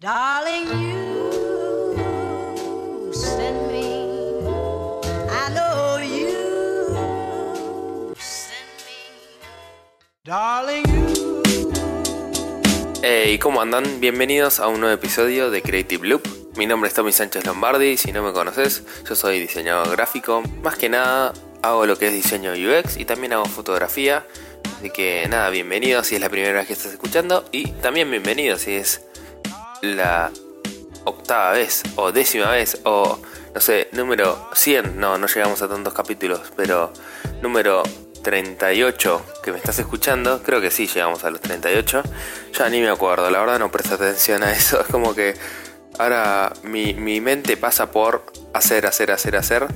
Darling, you send me. I know you send me. Darling, you. Hey, ¿cómo andan? Bienvenidos a un nuevo episodio de Creative Loop. Mi nombre es Tommy Sánchez Lombardi, si no me conoces, yo soy diseñador gráfico. Más que nada, hago lo que es diseño UX y también hago fotografía. Así que nada, bienvenido si es la primera vez que estás escuchando y también bienvenido si es la octava vez o décima vez o no sé, número 100, no, no llegamos a tantos capítulos, pero número 38 que me estás escuchando, creo que sí llegamos a los 38, ya ni me acuerdo, la verdad no presta atención a eso, es como que ahora mi, mi mente pasa por hacer, hacer, hacer, hacer.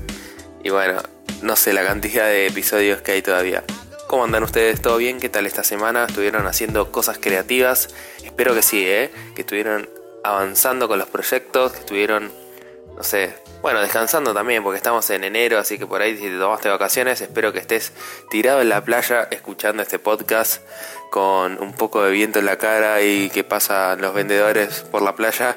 Y bueno, no sé la cantidad de episodios que hay todavía. ¿Cómo andan ustedes? ¿Todo bien? ¿Qué tal esta semana? ¿Estuvieron haciendo cosas creativas? Espero que sí, ¿eh? Que estuvieron avanzando con los proyectos, que estuvieron, no sé, bueno, descansando también, porque estamos en enero, así que por ahí si te tomaste vacaciones, espero que estés tirado en la playa escuchando este podcast con un poco de viento en la cara y que pasan los vendedores por la playa.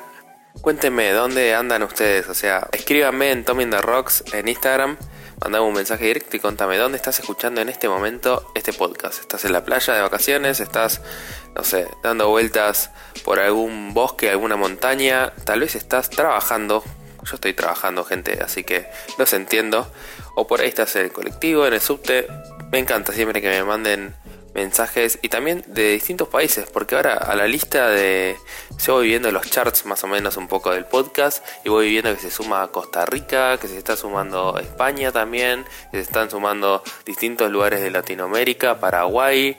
Cuéntenme, ¿dónde andan ustedes? O sea, escríbanme en Tommy the Rocks en Instagram mandame un mensaje directo y contame dónde estás escuchando en este momento este podcast. ¿Estás en la playa de vacaciones? ¿Estás, no sé, dando vueltas por algún bosque, alguna montaña? Tal vez estás trabajando. Yo estoy trabajando, gente, así que los entiendo. O por ahí estás en el colectivo, en el subte. Me encanta siempre que me manden mensajes y también de distintos países, porque ahora a la lista de... Yo voy viendo los charts más o menos un poco del podcast y voy viendo que se suma Costa Rica, que se está sumando España también, que se están sumando distintos lugares de Latinoamérica, Paraguay,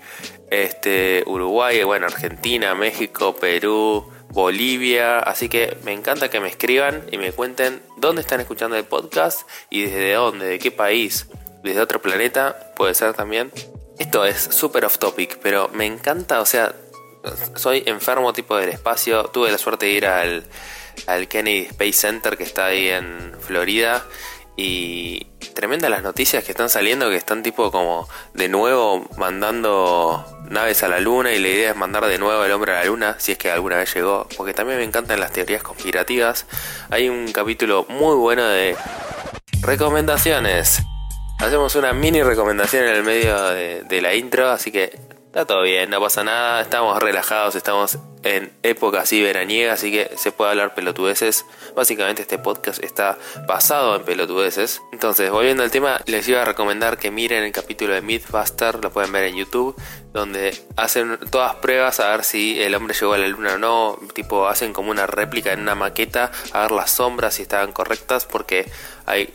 este, Uruguay, bueno, Argentina, México, Perú, Bolivia, así que me encanta que me escriban y me cuenten dónde están escuchando el podcast y desde dónde, de qué país, desde otro planeta, puede ser también. Esto es súper off topic, pero me encanta, o sea, soy enfermo tipo del espacio. Tuve la suerte de ir al, al Kennedy Space Center que está ahí en Florida y tremendas las noticias que están saliendo que están tipo como de nuevo mandando naves a la luna y la idea es mandar de nuevo el hombre a la luna si es que alguna vez llegó porque también me encantan las teorías conspirativas hay un capítulo muy bueno de recomendaciones Hacemos una mini recomendación en el medio de, la intro, así que está todo bien, no pasa nada, estamos relajados, estamos en época así veraniega, así que se puede hablar pelotudeces. Básicamente este podcast está basado en pelotudeces. Entonces, volviendo al tema, les iba a recomendar que miren el capítulo de Mythbuster, lo pueden ver en YouTube, donde hacen todas pruebas a ver si el hombre llegó a la luna o no, tipo hacen como una réplica en una maqueta, a ver las sombras si estaban correctas, porque hay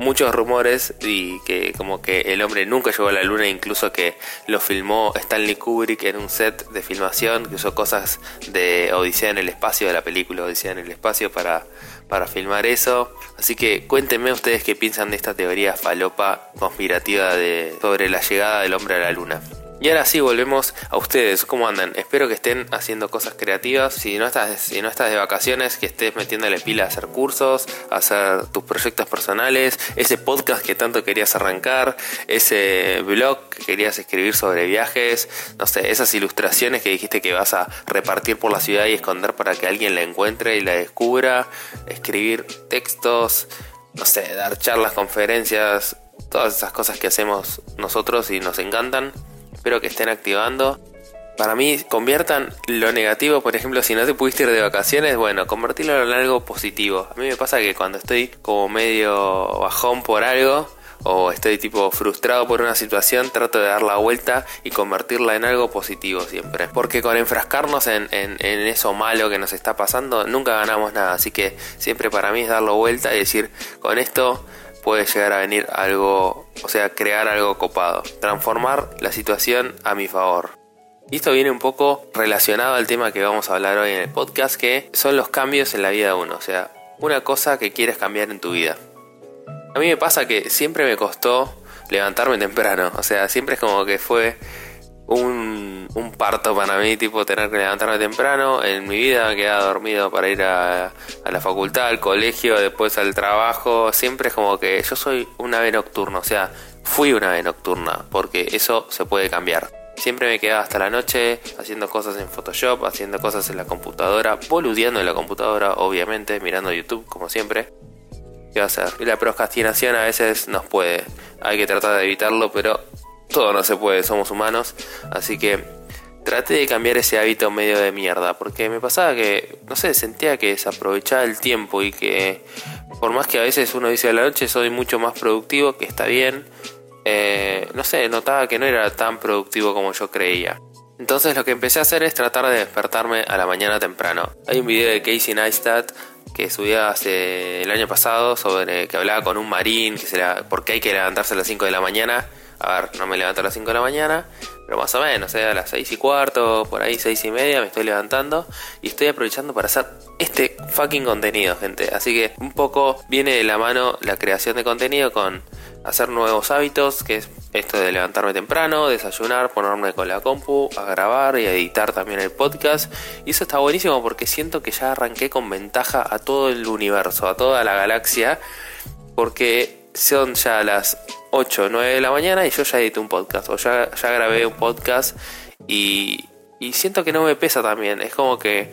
muchos rumores y que como que el hombre nunca llegó a la luna, incluso que lo filmó Stanley Kubrick en un set de filmación, que usó cosas de Odisea en el espacio, de la película Odisea en el espacio para, para filmar eso. Así que cuéntenme ustedes qué piensan de esta teoría falopa conspirativa de, sobre la llegada del hombre a la luna. Y ahora sí volvemos a ustedes, ¿cómo andan? Espero que estén haciendo cosas creativas. Si no estás, si no estás de vacaciones, que estés metiéndole pila a hacer cursos, a hacer tus proyectos personales, ese podcast que tanto querías arrancar, ese blog que querías escribir sobre viajes, no sé, esas ilustraciones que dijiste que vas a repartir por la ciudad y esconder para que alguien la encuentre y la descubra, escribir textos, no sé, dar charlas, conferencias, todas esas cosas que hacemos nosotros y nos encantan Espero que estén activando. Para mí, conviertan lo negativo, por ejemplo, si no te pudiste ir de vacaciones, bueno, convertirlo en algo positivo. A mí me pasa que cuando estoy como medio bajón por algo, o estoy tipo frustrado por una situación, trato de dar la vuelta y convertirla en algo positivo siempre. Porque con enfrascarnos en, en, eso malo que nos está pasando, nunca ganamos nada. Así que siempre para mí es darlo vuelta y decir, con esto puede llegar a venir algo, o sea, crear algo copado, transformar la situación a mi favor. Y esto viene un poco relacionado al tema que vamos a hablar hoy en el podcast, que son los cambios en la vida de uno, o sea, una cosa que quieres cambiar en tu vida. A mí me pasa que siempre me costó levantarme temprano, o sea, siempre es como que fue un, un, parto para mí, tipo tener que levantarme temprano. En mi vida me quedaba dormido para ir a, la facultad, al colegio, después al trabajo. Siempre es como que yo soy una ave nocturna, o sea, fui una ave nocturna, porque eso se puede cambiar. siempre me quedaba hasta la noche haciendo cosas en Photoshop, haciendo cosas en la computadora, boludeando en la computadora, obviamente, mirando YouTube como siempre. ¿Qué va a hacer? Y la procrastinación a veces nos puede. Hay que tratar de evitarlo, pero todo no se puede, somos humanos. Así que traté de cambiar ese hábito medio de mierda, porque me pasaba que, no sé, sentía que desaprovechaba el tiempo y que por más que a veces uno dice a la noche soy mucho más productivo, que está bien, eh, no sé, notaba que no era tan productivo como yo creía. Entonces lo que empecé a hacer es tratar de despertarme a la mañana temprano. Hay un video de Casey Neistat que subí hace el año pasado sobre que hablaba con un marín, que se la, por qué hay que levantarse a las 5 de la mañana. A ver, no me levanto a las 5 de la mañana, pero más o menos, ¿eh? a las 6 y cuarto, por ahí 6 y media me estoy levantando y estoy aprovechando para hacer este fucking contenido, gente. Así que un poco viene de la mano la creación de contenido con hacer nuevos hábitos, que es esto de levantarme temprano, desayunar, ponerme con la compu, a grabar y a editar también el podcast. Y eso está buenísimo porque siento que ya arranqué con ventaja a todo el universo, a toda la galaxia, porque son ya las 8 o 9 de la mañana y yo ya edité un podcast, o ya, ya grabé un podcast y, y siento que no me pesa también, es como que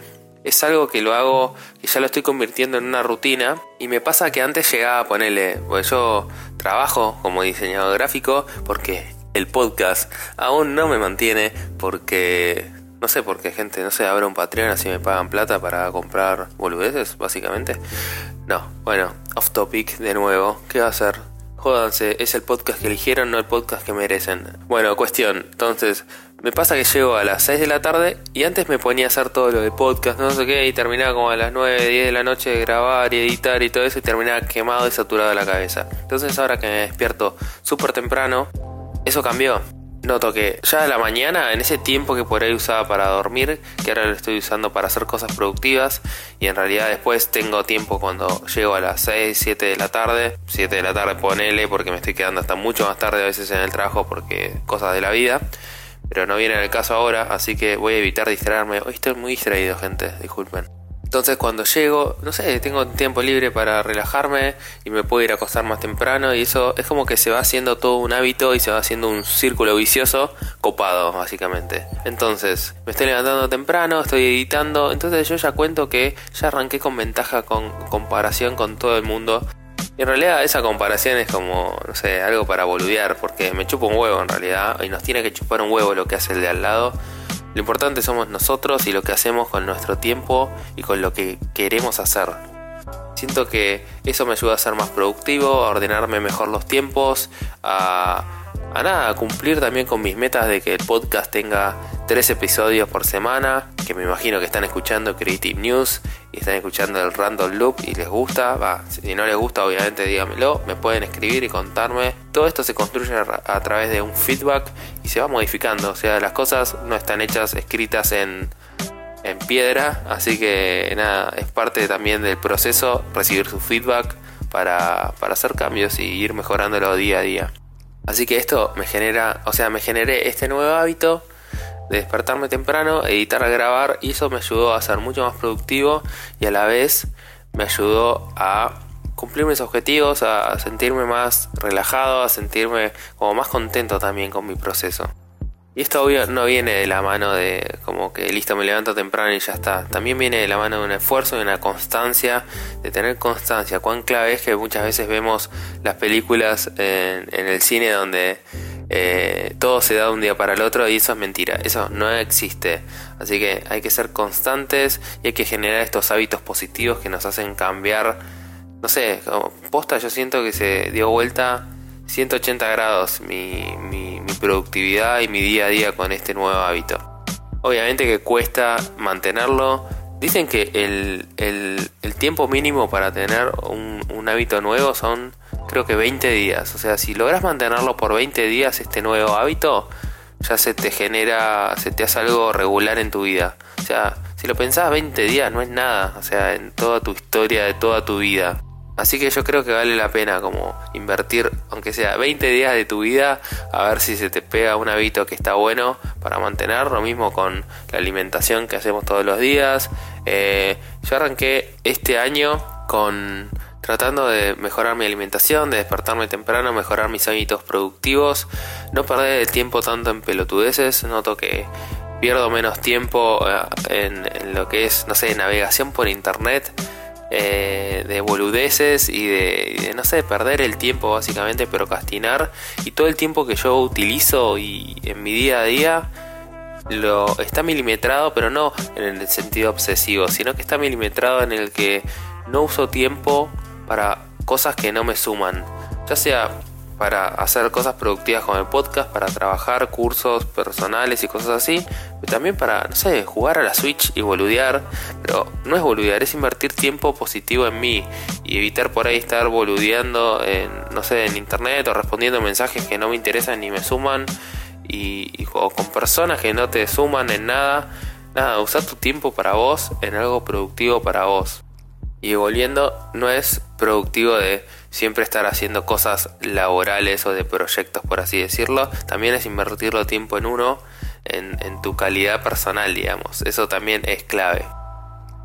es algo que lo hago, que ya lo estoy convirtiendo en una rutina. Y me pasa que antes llegaba a ponerle, pues yo trabajo como diseñador gráfico porque el podcast aún no me mantiene porque no sé por qué gente, no sé, abro un Patreon así me pagan plata para comprar boludeces, básicamente. No, bueno, off topic de nuevo, ¿qué va a hacer? Jódanse, es el podcast que eligieron, no el podcast que merecen. Bueno, cuestión, entonces, me pasa que llego a las 6 de la tarde y antes me ponía a hacer todo lo de podcast, no sé qué, y terminaba como a las 9, 10 de la noche de grabar y editar y todo eso y terminaba quemado y saturado la cabeza. Entonces ahora que me despierto súper temprano, eso cambió. Noto que ya de la mañana, en ese tiempo que por ahí usaba para dormir, que ahora lo estoy usando para hacer cosas productivas, y en realidad después tengo tiempo cuando llego a las 6, 7 de la tarde, 7 de la tarde ponele porque me estoy quedando hasta mucho más tarde a veces en el trabajo porque cosas de la vida pero no viene en el caso ahora, así que voy a evitar distraerme. Hoy estoy muy distraído, gente, disculpen. Entonces cuando llego, no sé, tengo tiempo libre para relajarme y me puedo ir a acostar más temprano y eso es como que se va haciendo todo un hábito y se va haciendo un círculo vicioso copado, básicamente. Entonces, me estoy levantando temprano, estoy editando, entonces yo ya cuento que ya arranqué con ventaja con comparación con todo el mundo y en realidad esa comparación es como, no sé, algo para boludear, porque me chupa un huevo en realidad, y nos tiene que chupar un huevo lo que hace el de al lado. Lo importante somos nosotros y lo que hacemos con nuestro tiempo y con lo que queremos hacer. Siento que eso me ayuda a ser más productivo, a ordenarme mejor los tiempos, a, a nada, cumplir también con mis metas de que el podcast tenga tres episodios por semana, que me imagino que están escuchando Creative News y están escuchando el Random Loop y les gusta, va, si no les gusta obviamente dígamelo, me pueden escribir y contarme. Todo esto se construye a, través de un feedback y se va modificando, o sea, las cosas no están hechas escritas en, en piedra, así que nada, es parte también del proceso recibir su feedback para, para hacer cambios y ir mejorándolo día a día. Así que esto me genera, o sea, me generé este nuevo hábito de despertarme temprano, editar, grabar y eso me ayudó a ser mucho más productivo y a la vez me ayudó a cumplir mis objetivos, a sentirme más relajado, a sentirme como más contento también con mi proceso. Y esto obvio no viene de la mano de como que listo me levanto temprano y ya está. También viene de la mano de un esfuerzo y una constancia, de tener constancia. Cuán clave es que muchas veces vemos las películas en, en el cine donde eh, todo se da de un día para el otro y eso es mentira, eso no existe. Así que hay que ser constantes y hay que generar estos hábitos positivos que nos hacen cambiar, no sé, posta yo siento que se dio vuelta 180 grados mi, mi, productividad y mi día a día con este nuevo hábito. Obviamente que cuesta mantenerlo. Dicen que el, el, tiempo mínimo para tener un, un hábito nuevo son creo que 20 días. O sea, si logras mantenerlo por 20 días este nuevo hábito, ya se te genera, se te hace algo regular en tu vida. O sea, si lo pensás 20 días no es nada, o sea, en toda tu historia de toda tu vida. Así que yo creo que vale la pena como invertir, aunque sea 20 días de tu vida, a ver si se te pega un hábito que está bueno para mantener. Lo mismo con la alimentación que hacemos todos los días. Eh, yo arranqué este año con tratando de mejorar mi alimentación, de despertarme temprano, mejorar mis hábitos productivos, no perder el tiempo tanto en pelotudeces, noto que pierdo menos tiempo eh, en, lo que es, no sé, navegación por internet, eh, de boludeces y de, no sé, perder el tiempo básicamente, procrastinar. Y todo el tiempo que yo utilizo y en mi día a día lo está milimetrado, pero no en el sentido obsesivo, sino que está milimetrado en el que no uso tiempo para cosas que no me suman, ya sea para hacer cosas productivas con el podcast, para trabajar cursos personales y cosas así, pero también para, no sé, jugar a la Switch y boludear, pero no es boludear, es invertir tiempo positivo en mí y evitar por ahí estar boludeando en, no sé, en internet o respondiendo mensajes que no me interesan ni me suman y, o con personas que no te suman en nada. Nada, usar tu tiempo para vos en algo productivo para vos. Y volviendo, no es productivo de siempre estar haciendo cosas laborales o de proyectos, por así decirlo. También es invertirlo tiempo en uno, en, tu calidad personal, digamos. Eso también es clave.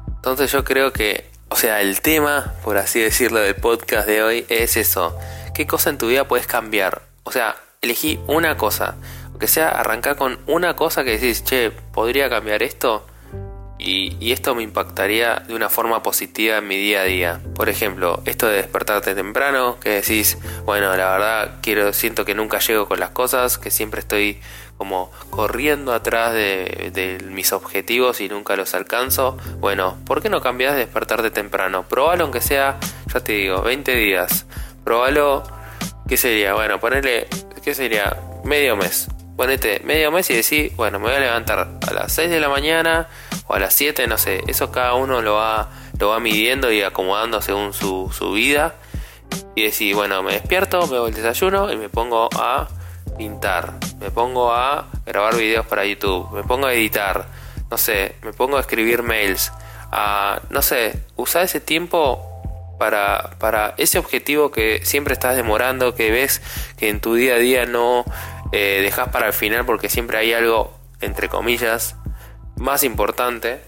Entonces yo creo que, o sea, el tema, por así decirlo, del podcast de hoy es eso. ¿Qué cosa en tu vida puedes cambiar? O sea, elegí una cosa. Aunque sea arrancar con una cosa que decís, che, ¿podría cambiar esto? Y, esto me impactaría de una forma positiva en mi día a día. Por ejemplo, esto de despertarte temprano, que decís, bueno, la verdad quiero, siento que nunca llego con las cosas, que siempre estoy como corriendo atrás de, mis objetivos y nunca los alcanzo. Bueno, ¿por qué no cambias de despertarte temprano? Probalo aunque sea, ya te digo, 20 días. Probalo, ¿qué sería? Bueno, ponerle, ¿qué sería? Medio mes. Ponete medio mes y decís, bueno, me voy a levantar a las 6 de la mañana a las 7, no sé, eso cada uno lo va, lo va midiendo y acomodando según su, su vida. Y decir, bueno, me despierto, me hago el desayuno y me pongo a pintar, me pongo a grabar videos para YouTube, me pongo a editar, no sé, me pongo a escribir mails, a, no sé, usar ese tiempo para, para ese objetivo que siempre estás demorando, que ves que en tu día a día no eh, dejas para el final porque siempre hay algo, entre comillas, más importante.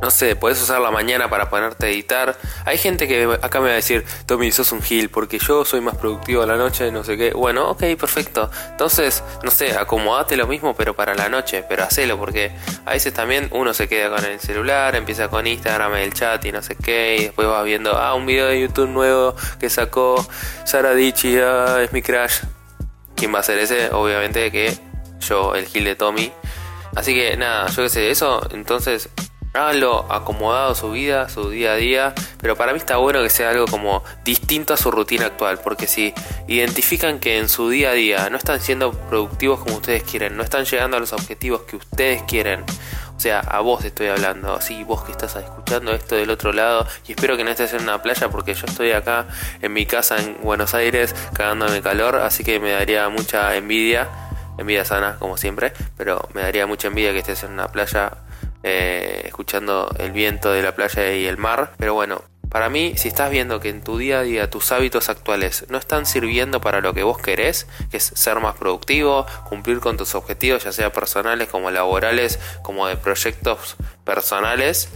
No sé, puedes usar la mañana para ponerte a editar. Hay gente que acá me va a decir, Tommy, sos un gil, porque yo soy más productivo a la noche, no sé qué. Bueno, ok, perfecto. Entonces, no sé, acomodate lo mismo, pero para la noche, pero hacelo, porque a veces también uno se queda con el celular, empieza con Instagram, el chat y no sé qué, y después vas viendo, ah, un video de YouTube nuevo que sacó Sara Dichi, ah, es mi crash. ¿Quién va a ser ese? Obviamente que yo, el gil de Tommy. Así que nada, yo qué sé, eso entonces háganlo acomodado su vida, su día a día, pero para mí está bueno que sea algo como distinto a su rutina actual, porque si identifican que en su día a día no están siendo productivos como ustedes quieren, no están llegando a los objetivos que ustedes quieren, o sea, a vos estoy hablando, así vos que estás escuchando esto del otro lado, y espero que no estés en una playa porque yo estoy acá en mi casa en Buenos Aires cagándome calor, así que me daría mucha envidia envidia sana, como siempre, pero me daría mucha envidia que estés en una playa eh, escuchando el viento de la playa y el mar. Pero bueno, para mí, si estás viendo que en tu día a día tus hábitos actuales no están sirviendo para lo que vos querés, que es ser más productivo, cumplir con tus objetivos, ya sea personales como laborales, como de proyectos personales,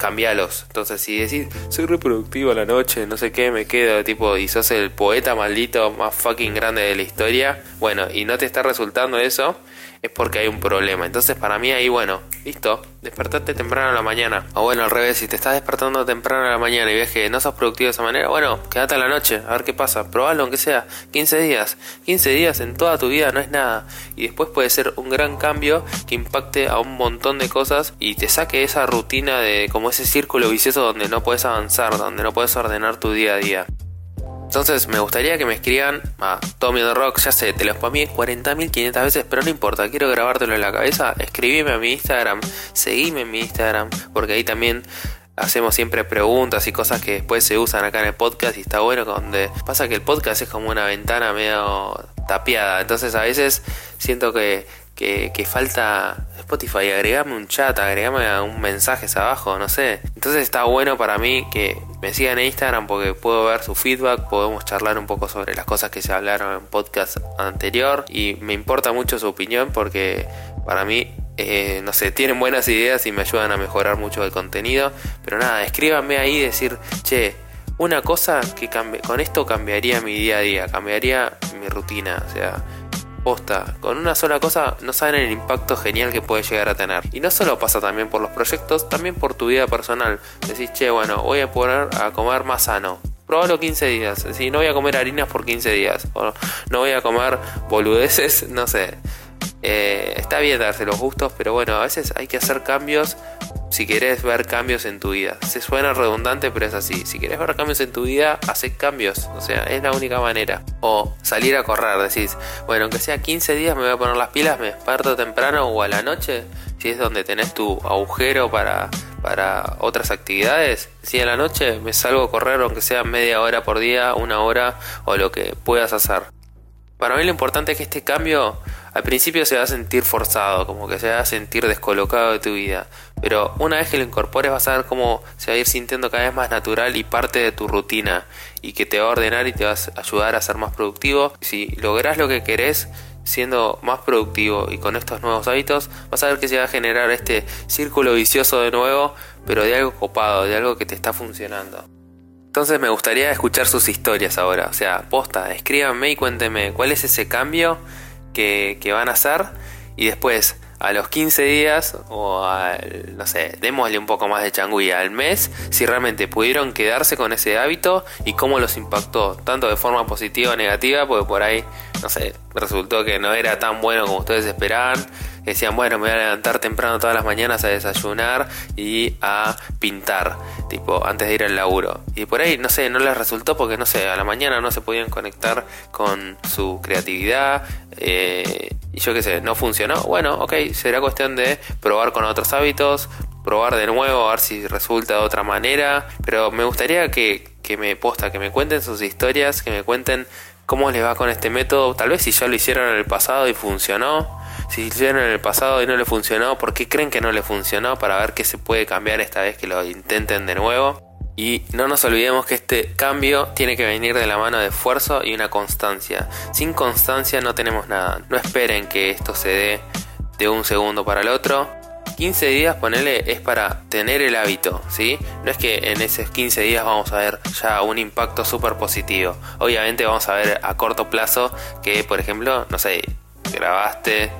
cambialos. Entonces, si decís, soy reproductivo a la noche, no sé qué, me quedo, tipo, y sos el poeta maldito más fucking grande de la historia, bueno, y no te está resultando eso, es porque hay un problema. Entonces para mí ahí, bueno, listo, despertate temprano a la mañana. O bueno, al revés, si te estás despertando temprano a la mañana y ves que no sos productivo de esa manera, bueno, quédate a la noche, a ver qué pasa. Probalo aunque sea 15 días. 15 días en toda tu vida no es nada. Y después puede ser un gran cambio que impacte a un montón de cosas y te saque esa rutina de como ese círculo vicioso donde no puedes avanzar, donde no puedes ordenar tu día a día. Entonces me gustaría que me escriban a Tommy the Rock, ya sé, te lo spamé 40.500 veces, pero no importa, quiero grabártelo en la cabeza, escribime a mi Instagram, seguime en mi Instagram, porque ahí también hacemos siempre preguntas y cosas que después se usan acá en el podcast y está bueno donde pasa que el podcast es como una ventana medio tapiada, entonces a veces siento que que, falta Spotify, agregame un chat, agregame un mensaje abajo, no sé. Entonces está bueno para mí que me sigan en Instagram porque puedo ver su feedback, podemos charlar un poco sobre las cosas que se hablaron en podcast anterior y me importa mucho su opinión porque para mí eh, no sé, tienen buenas ideas y me ayudan a mejorar mucho el contenido. Pero nada, escríbanme ahí y decir, che, una cosa que con esto cambiaría mi día a día, cambiaría mi rutina, o sea, posta, con una sola cosa no saben el impacto genial que puede llegar a tener. Y no solo pasa también por los proyectos, también por tu vida personal. Decís, che, bueno, voy a poner a comer más sano. Probalo 15 días. Si no voy a comer harinas por 15 días. O no voy a comer boludeces, no sé. Eh, está bien darse los gustos, pero bueno, a veces hay que hacer cambios si querés ver cambios en tu vida. Se suena redundante, pero es así. Si querés ver cambios en tu vida, hace cambios. O sea, es la única manera. O salir a correr, decís, bueno, aunque sea 15 días me voy a poner las pilas, me desperto temprano o a la noche, si es donde tenés tu agujero para, para otras actividades. Si a la noche me salgo a correr, aunque sea media hora por día, una hora o lo que puedas hacer. Para mí lo importante es que este cambio al principio se va a sentir forzado, como que se va a sentir descolocado de tu vida. Pero una vez que lo incorpores vas a ver cómo se va a ir sintiendo cada vez más natural y parte de tu rutina. Y que te va a ordenar y te va a ayudar a ser más productivo. Si logras lo que querés siendo más productivo y con estos nuevos hábitos, vas a ver que se va a generar este círculo vicioso de nuevo, pero de algo copado, de algo que te está funcionando. Entonces me gustaría escuchar sus historias ahora. O sea, posta, escríbanme y cuéntenme cuál es ese cambio que, van a hacer y después a los 15 días o al, no sé, démosle un poco más de changuilla al mes, si realmente pudieron quedarse con ese hábito y cómo los impactó, tanto de forma positiva o negativa, porque por ahí, no sé, resultó que no era tan bueno como ustedes esperaban, decían, bueno, me voy a levantar temprano todas las mañanas a desayunar y a pintar, tipo, antes de ir al laburo. Y por ahí, no sé, no les resultó porque, no sé, a la mañana no se podían conectar con su creatividad. Eh, y yo qué sé, no funcionó. Bueno, ok, será cuestión de probar con otros hábitos, probar de nuevo, a ver si resulta de otra manera. Pero me gustaría que, que me posta, que me cuenten sus historias, que me cuenten cómo les va con este método. Tal vez si ya lo hicieron en el pasado y funcionó si hicieron en el pasado y no le funcionó, ¿por qué creen que no le funcionó? Para ver qué se puede cambiar esta vez que lo intenten de nuevo. Y no nos olvidemos que este cambio tiene que venir de la mano de esfuerzo y una constancia. Sin constancia no tenemos nada. No esperen que esto se dé de un segundo para el otro. 15 días, ponele, es para tener el hábito, ¿sí? No es que en esos 15 días vamos a ver ya un impacto súper positivo. Obviamente vamos a ver a corto plazo que, por ejemplo, no sé, grabaste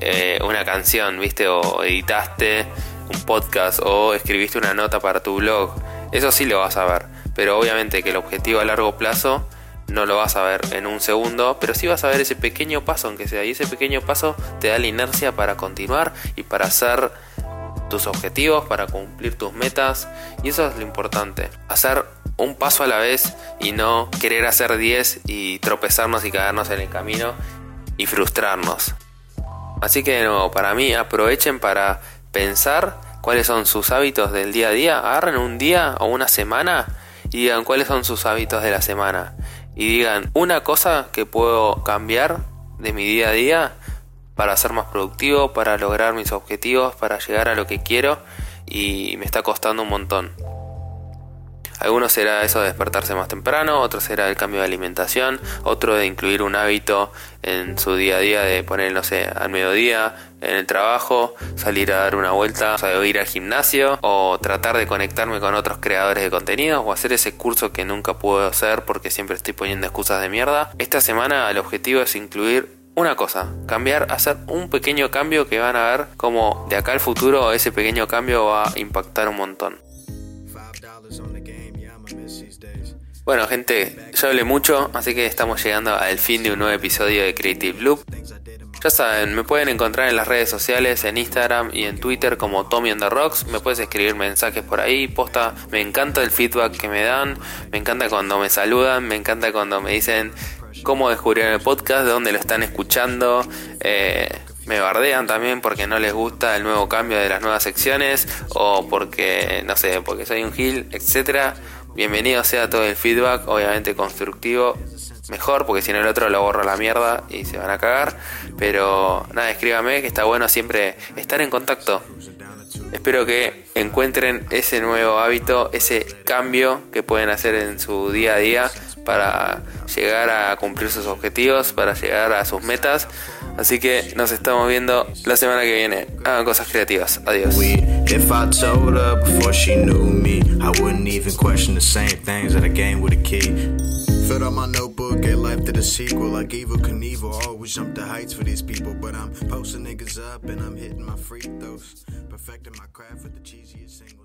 eh, una canción, ¿viste? O editaste un podcast o escribiste una nota para tu blog. Eso sí lo vas a ver. Pero obviamente que el objetivo a largo plazo no lo vas a ver en un segundo, pero sí vas a ver ese pequeño paso, aunque sea. Y ese pequeño paso te da la inercia para continuar y para hacer tus objetivos, para cumplir tus metas. Y eso es lo importante. Hacer un paso a la vez y no querer hacer 10 y tropezarnos y caernos en el camino y frustrarnos. Así que no, para mí aprovechen para pensar cuáles son sus hábitos del día a día. Agarren un día o una semana y digan cuáles son sus hábitos de la semana. Y digan una cosa que puedo cambiar de mi día a día para ser más productivo, para lograr mis objetivos, para llegar a lo que quiero y me está costando un montón. Algunos será eso de despertarse más temprano, otro será el cambio de alimentación, otro de incluir un hábito en su día a día de poner, no sé, al mediodía, en el trabajo, salir a dar una vuelta, o ir al gimnasio, o tratar de conectarme con otros creadores de contenido, o hacer ese curso que nunca puedo hacer porque siempre estoy poniendo excusas de mierda. Esta semana el objetivo es incluir una cosa, cambiar, hacer un pequeño cambio que van a ver como de acá al futuro ese pequeño cambio va a impactar un montón. Bueno, gente, ya hablé mucho, así que estamos llegando al fin de un nuevo episodio de Creative Loop. Ya saben, me pueden encontrar en las redes sociales, en Instagram y en Twitter como Tommy on the Rocks. Me puedes escribir mensajes por ahí, posta. Me encanta el feedback que me dan, me encanta cuando me saludan, me encanta cuando me dicen cómo descubrieron el podcast, de dónde lo están escuchando. Eh, me bardean también porque no les gusta el nuevo cambio de las nuevas secciones o porque, no sé, porque soy un gil, etcétera. Bienvenido sea todo el feedback, obviamente constructivo, mejor, porque si no el otro lo borro a la mierda y se van a cagar. Pero nada, escríbame que está bueno siempre estar en contacto. Espero que encuentren ese nuevo hábito, ese cambio que pueden hacer en su día a día para llegar a cumplir sus objetivos, para llegar a sus metas. Así que nos estamos viendo la semana que viene. Hagan cosas creativas. Adiós. Even question the same things that I gained with a key. Filled out my notebook, gave life to the sequel. Like Evil Knievel, always jump the heights for these people. But I'm posting niggas up and I'm hitting my free throws. Perfecting my craft with the cheesiest. I got